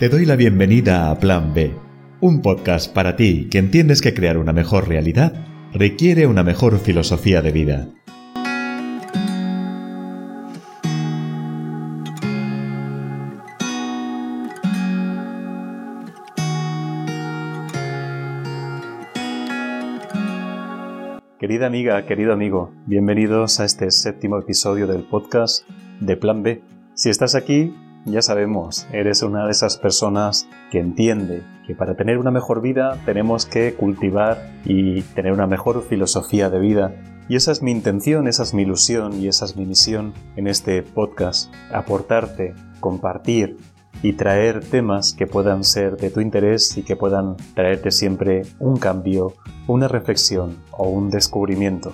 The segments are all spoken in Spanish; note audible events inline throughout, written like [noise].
Te doy la bienvenida a Plan B, un podcast para ti que entiendes que crear una mejor realidad requiere una mejor filosofía de vida. Querida amiga, querido amigo, bienvenidos a este séptimo episodio del podcast de Plan B. Si estás aquí, ya sabemos, eres una de esas personas que entiende que para tener una mejor vida tenemos que cultivar y tener una mejor filosofía de vida. Y esa es mi intención, esa es mi ilusión y esa es mi misión en este podcast, aportarte, compartir y traer temas que puedan ser de tu interés y que puedan traerte siempre un cambio, una reflexión o un descubrimiento.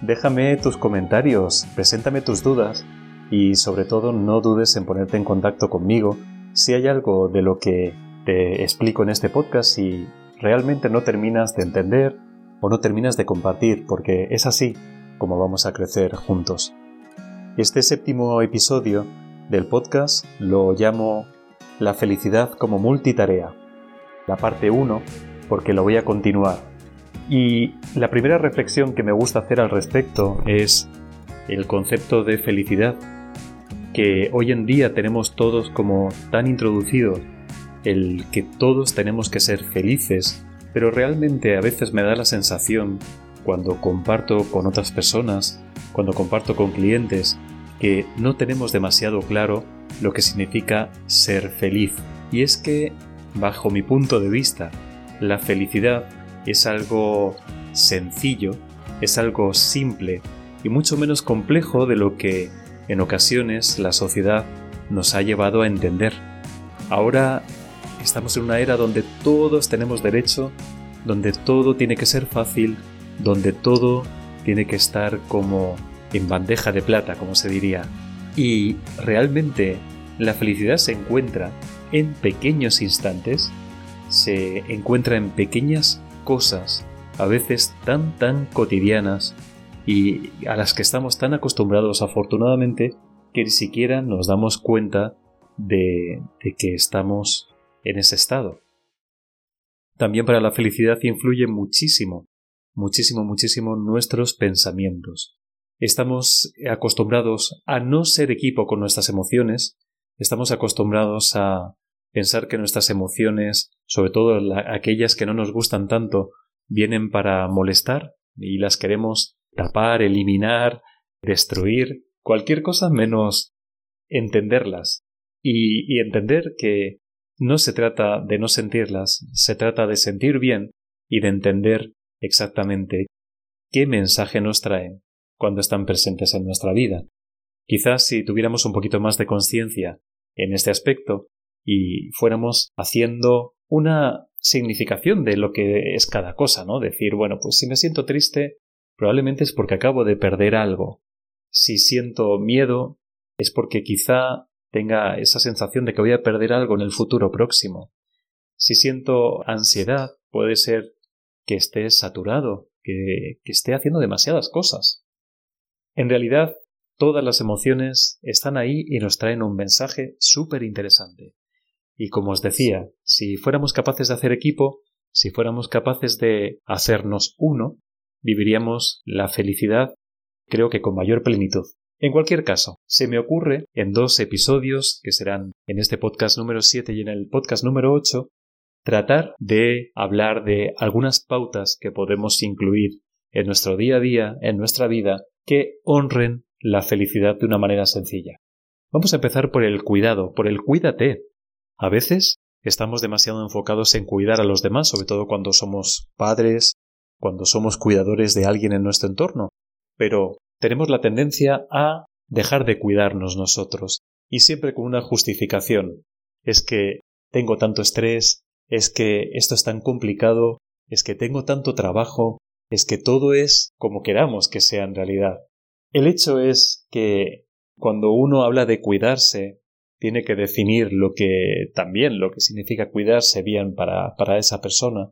Déjame tus comentarios, preséntame tus dudas y sobre todo no dudes en ponerte en contacto conmigo si hay algo de lo que te explico en este podcast y realmente no terminas de entender o no terminas de compartir, porque es así como vamos a crecer juntos. Este séptimo episodio del podcast lo llamo La felicidad como multitarea. La parte 1, porque lo voy a continuar. Y la primera reflexión que me gusta hacer al respecto es el concepto de felicidad que hoy en día tenemos todos como tan introducidos, el que todos tenemos que ser felices, pero realmente a veces me da la sensación, cuando comparto con otras personas, cuando comparto con clientes, que no tenemos demasiado claro lo que significa ser feliz. Y es que, bajo mi punto de vista, la felicidad es algo sencillo, es algo simple y mucho menos complejo de lo que en ocasiones la sociedad nos ha llevado a entender. Ahora estamos en una era donde todos tenemos derecho, donde todo tiene que ser fácil, donde todo tiene que estar como en bandeja de plata, como se diría. Y realmente la felicidad se encuentra en pequeños instantes, se encuentra en pequeñas cosas, a veces tan tan cotidianas, y a las que estamos tan acostumbrados afortunadamente que ni siquiera nos damos cuenta de, que estamos en ese estado. También para la felicidad influye muchísimo, muchísimo, muchísimo nuestros pensamientos. Estamos acostumbrados a no ser equipo con nuestras emociones, estamos acostumbrados a pensar que nuestras emociones, sobre todo aquellas que no nos gustan tanto, vienen para molestar y las queremos tapar, eliminar, destruir, cualquier cosa menos entenderlas. Y, entender que no se trata de no sentirlas, se trata de sentir bien y de entender exactamente qué mensaje nos traen cuando están presentes en nuestra vida. Quizás si tuviéramos un poquito más de conciencia en este aspecto y fuéramos haciendo una significación de lo que es cada cosa, ¿no? Decir, bueno, pues si me siento triste, probablemente es porque acabo de perder algo. Si siento miedo, es porque quizá tenga esa sensación de que voy a perder algo en el futuro próximo. Si siento ansiedad, puede ser que esté saturado, que, que esté haciendo demasiadas cosas. En realidad, todas las emociones están ahí y nos traen un mensaje súper interesante. Y como os decía, si fuéramos capaces de hacer equipo, si fuéramos capaces de hacernos uno, viviríamos la felicidad creo que con mayor plenitud. En cualquier caso, se me ocurre en dos episodios que serán en este podcast número 7 y en el podcast número 8 tratar de hablar de algunas pautas que podemos incluir en nuestro día a día, en nuestra vida, que honren la felicidad de una manera sencilla. Vamos a empezar por el cuidado, por el cuídate. A veces estamos demasiado enfocados en cuidar a los demás, sobre todo cuando somos padres, cuando somos cuidadores de alguien en nuestro entorno, pero tenemos la tendencia a dejar de cuidarnos nosotros, y siempre con una justificación. Es que tengo tanto estrés, es que esto es tan complicado, es que tengo tanto trabajo, es que todo es como queramos que sea en realidad. El hecho es que cuando uno habla de cuidarse, tiene que definir lo que también lo que significa cuidarse bien para, para esa persona.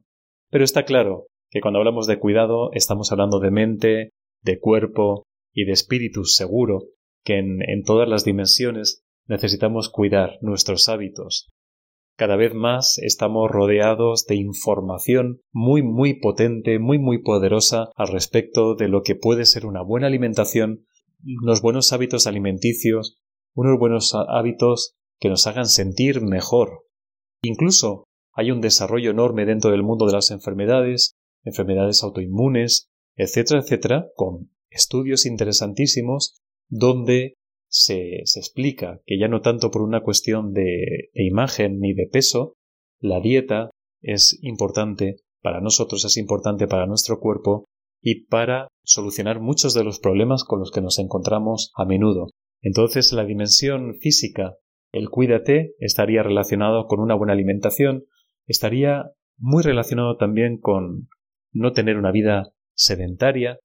Pero está claro que cuando hablamos de cuidado estamos hablando de mente, de cuerpo y de espíritu seguro, que en, en todas las dimensiones necesitamos cuidar nuestros hábitos. cada vez más estamos rodeados de información muy muy potente, muy muy poderosa al respecto de lo que puede ser una buena alimentación, unos buenos hábitos alimenticios, unos buenos hábitos que nos hagan sentir mejor. Incluso hay un desarrollo enorme dentro del mundo de las enfermedades, enfermedades autoinmunes, etcétera, etcétera, con estudios interesantísimos donde se, explica que ya no tanto por una cuestión de, de imagen ni de peso, la dieta es importante para nosotros, es importante para nuestro cuerpo y para solucionar muchos de los problemas con los que nos encontramos a menudo. Entonces la dimensión física, el cuídate, estaría relacionado con una buena alimentación, estaría muy relacionado también con no tener una vida sedentaria,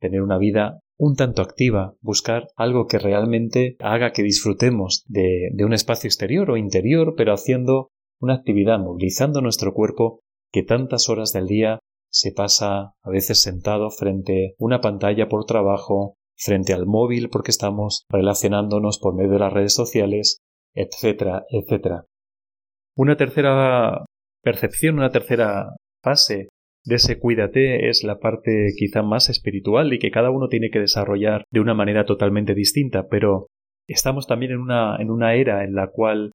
tener una vida un tanto activa, buscar algo que realmente haga que disfrutemos de, un espacio exterior o interior, pero haciendo una actividad, movilizando nuestro cuerpo que tantas horas del día se pasa a veces sentado frente a una pantalla por trabajo, frente al móvil porque estamos relacionándonos por medio de las redes sociales, etcétera, etcétera. Una tercera percepción, una tercera fase de ese cuídate es la parte quizá más espiritual y que cada uno tiene que desarrollar de una manera totalmente distinta, pero estamos también en una, en una era en la cual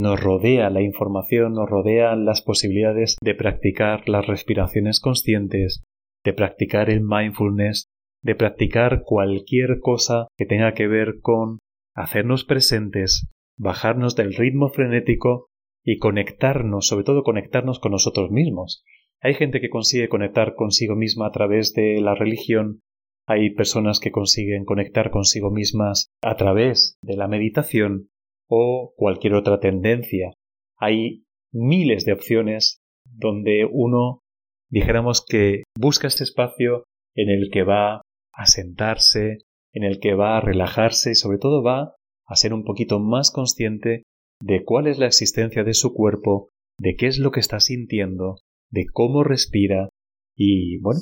nos rodea la información, nos rodean las posibilidades de practicar las respiraciones conscientes, de practicar el mindfulness, de practicar cualquier cosa que tenga que ver con hacernos presentes, bajarnos del ritmo frenético y conectarnos, sobre todo conectarnos con nosotros mismos. Hay gente que consigue conectar consigo misma a través de la religión, hay personas que consiguen conectar consigo mismas a través de la meditación o cualquier otra tendencia. Hay miles de opciones donde uno dijéramos que busca este espacio en el que va a sentarse, en el que va a relajarse y sobre todo va a ser un poquito más consciente de cuál es la existencia de su cuerpo, de qué es lo que está sintiendo, de cómo respira y, bueno,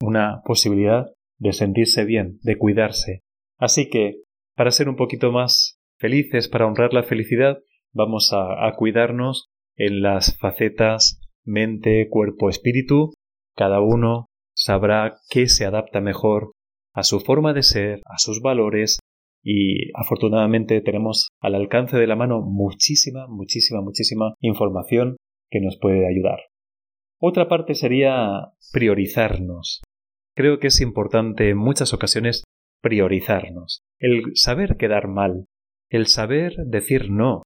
una posibilidad de sentirse bien, de cuidarse. Así que, para ser un poquito más felices, para honrar la felicidad, vamos a, a cuidarnos en las facetas mente, cuerpo, espíritu. Cada uno sabrá qué se adapta mejor a su forma de ser, a sus valores y afortunadamente tenemos al alcance de la mano muchísima, muchísima, muchísima información que nos puede ayudar. Otra parte sería priorizarnos. Creo que es importante en muchas ocasiones priorizarnos. El saber quedar mal, el saber decir no,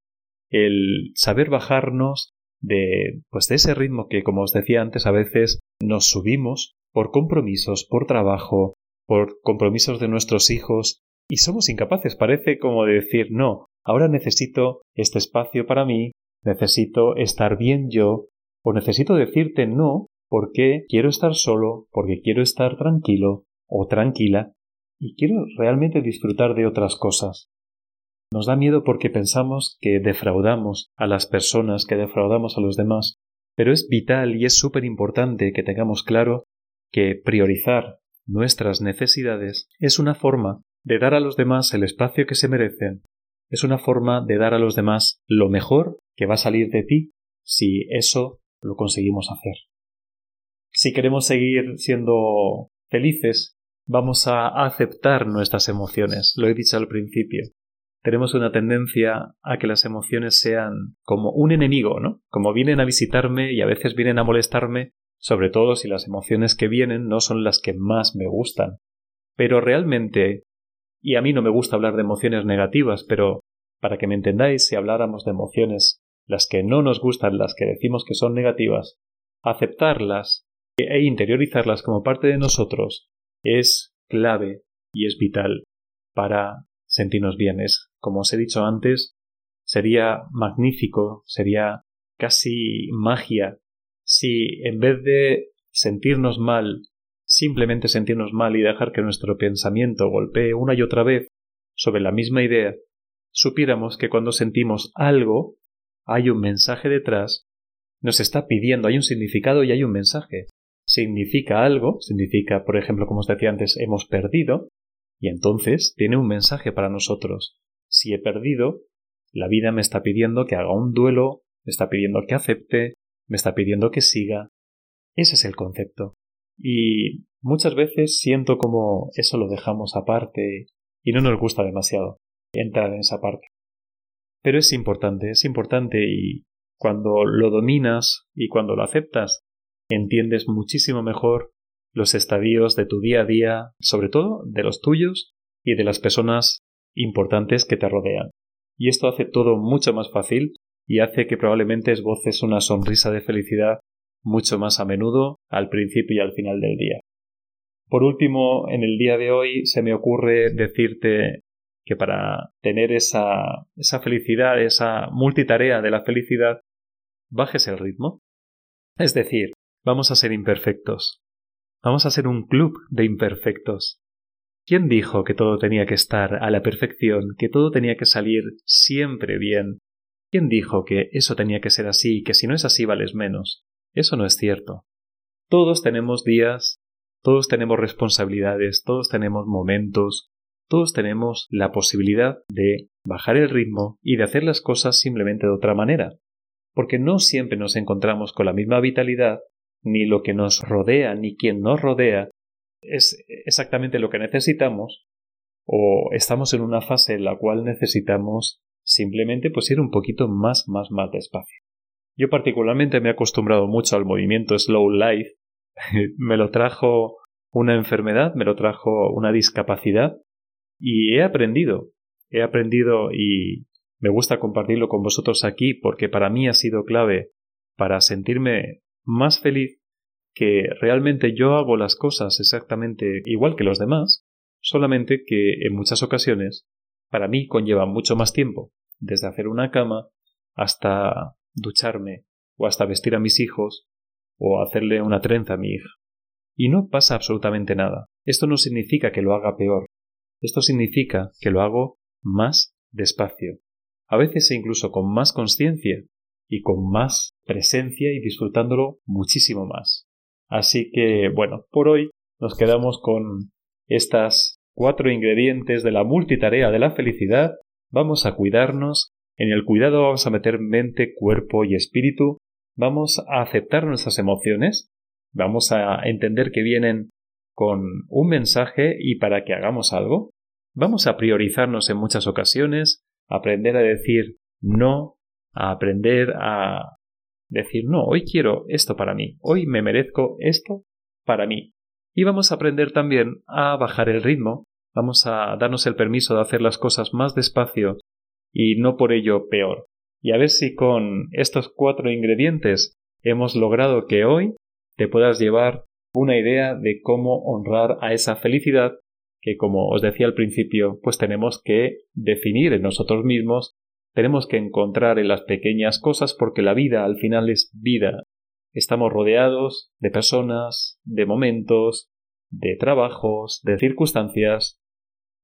el saber bajarnos de pues de ese ritmo que como os decía antes a veces nos subimos por compromisos, por trabajo, por compromisos de nuestros hijos y somos incapaces, parece como de decir no, ahora necesito este espacio para mí, necesito estar bien yo, o necesito decirte no porque quiero estar solo, porque quiero estar tranquilo o tranquila y quiero realmente disfrutar de otras cosas. Nos da miedo porque pensamos que defraudamos a las personas, que defraudamos a los demás, pero es vital y es súper importante que tengamos claro que priorizar nuestras necesidades es una forma de dar a los demás el espacio que se merecen, es una forma de dar a los demás lo mejor que va a salir de ti si eso lo conseguimos hacer. Si queremos seguir siendo felices, vamos a aceptar nuestras emociones, lo he dicho al principio. Tenemos una tendencia a que las emociones sean como un enemigo, ¿no? Como vienen a visitarme y a veces vienen a molestarme, sobre todo si las emociones que vienen no son las que más me gustan. Pero realmente, y a mí no me gusta hablar de emociones negativas, pero para que me entendáis, si habláramos de emociones las que no nos gustan, las que decimos que son negativas, aceptarlas e interiorizarlas como parte de nosotros es clave y es vital para sentirnos bien. como os he dicho antes, sería magnífico, sería casi magia si en vez de sentirnos mal, simplemente sentirnos mal y dejar que nuestro pensamiento golpee una y otra vez sobre la misma idea, supiéramos que cuando sentimos algo, hay un mensaje detrás, nos está pidiendo, hay un significado y hay un mensaje. Significa algo, significa, por ejemplo, como os decía antes, hemos perdido, y entonces tiene un mensaje para nosotros. Si he perdido, la vida me está pidiendo que haga un duelo me está pidiendo que acepte, me está pidiendo que siga. Ese es el concepto. Y muchas veces siento como eso lo dejamos aparte y no nos gusta demasiado entrar en esa parte. Pero es importante, es importante y cuando lo dominas y cuando lo aceptas, entiendes muchísimo mejor los estadios de tu día a día, sobre todo de los tuyos y de las personas importantes que te rodean. Y esto hace todo mucho más fácil y hace que probablemente esboces una sonrisa de felicidad mucho más a menudo al principio y al final del día. Por último, en el día de hoy se me ocurre decirte que para tener esa, esa felicidad, esa multitarea de la felicidad, bajes el ritmo. Es decir, vamos a ser imperfectos. Vamos a ser un club de imperfectos. ¿Quién dijo que todo tenía que estar a la perfección, que todo tenía que salir siempre bien? ¿Quién dijo que eso tenía que ser así que si no es así vales menos? Eso no es cierto. Todos tenemos días, todos tenemos responsabilidades, todos tenemos momentos, todos tenemos la posibilidad de bajar el ritmo y de hacer las cosas simplemente de otra manera, porque no siempre nos encontramos con la misma vitalidad, ni lo que nos rodea, ni quien nos rodea es exactamente lo que necesitamos, o estamos en una fase en la cual necesitamos simplemente pues ir un poquito más, más, más despacio. Yo particularmente me he acostumbrado mucho al movimiento slow life, [laughs] me lo trajo una enfermedad, me lo trajo una discapacidad y he aprendido, he aprendido y me gusta compartirlo con vosotros aquí porque para mí ha sido clave para sentirme más feliz que realmente yo hago las cosas exactamente igual que los demás, solamente que en muchas ocasiones para mí conlleva mucho más tiempo, desde hacer una cama hasta ducharme o hasta vestir a mis hijos o hacerle una trenza a mi hija. Y no pasa absolutamente nada. Esto no significa que lo haga peor, esto significa que lo hago más despacio, a veces incluso con más conciencia y con más presencia y disfrutándolo muchísimo más. Así que, bueno, por hoy nos quedamos con estas cuatro ingredientes de la multitarea de la felicidad. Vamos a cuidarnos. En el cuidado vamos a meter mente, cuerpo y espíritu. Vamos a aceptar nuestras emociones. Vamos a entender que vienen con un mensaje y para que hagamos algo. Vamos a priorizarnos en muchas ocasiones, aprender a decir no, a aprender a decir no, hoy quiero esto para mí, hoy me merezco esto para mí. Y vamos a aprender también a bajar el ritmo, vamos a darnos el permiso de hacer las cosas más despacio y no por ello peor. Y a ver si con estos cuatro ingredientes hemos logrado que hoy te puedas llevar una idea de cómo honrar a esa felicidad que, como os decía al principio, pues tenemos que definir en nosotros mismos, tenemos que encontrar en las pequeñas cosas porque la vida al final es vida. Estamos rodeados de personas, de momentos, de trabajos, de circunstancias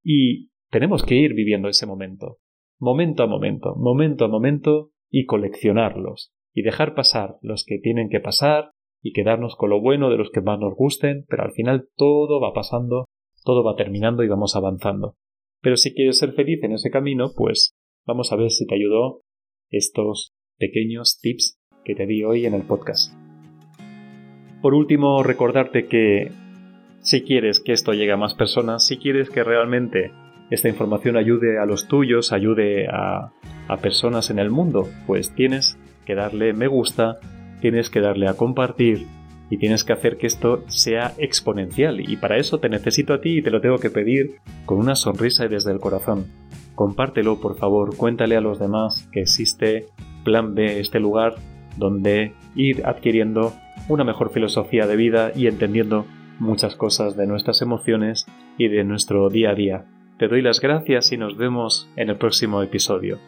y tenemos que ir viviendo ese momento, momento a momento, momento a momento y coleccionarlos y dejar pasar los que tienen que pasar y quedarnos con lo bueno de los que más nos gusten, pero al final todo va pasando, todo va terminando y vamos avanzando. Pero si quieres ser feliz en ese camino, pues vamos a ver si te ayudó estos pequeños tips que te di hoy en el podcast. Por último, recordarte que si quieres que esto llegue a más personas, si quieres que realmente esta información ayude a los tuyos, ayude a, a personas en el mundo, pues tienes que darle me gusta tienes que darle a compartir y tienes que hacer que esto sea exponencial y para eso te necesito a ti y te lo tengo que pedir con una sonrisa y desde el corazón. Compártelo, por favor, cuéntale a los demás que existe Plan B, este lugar donde ir adquiriendo una mejor filosofía de vida y entendiendo muchas cosas de nuestras emociones y de nuestro día a día. Te doy las gracias y nos vemos en el próximo episodio.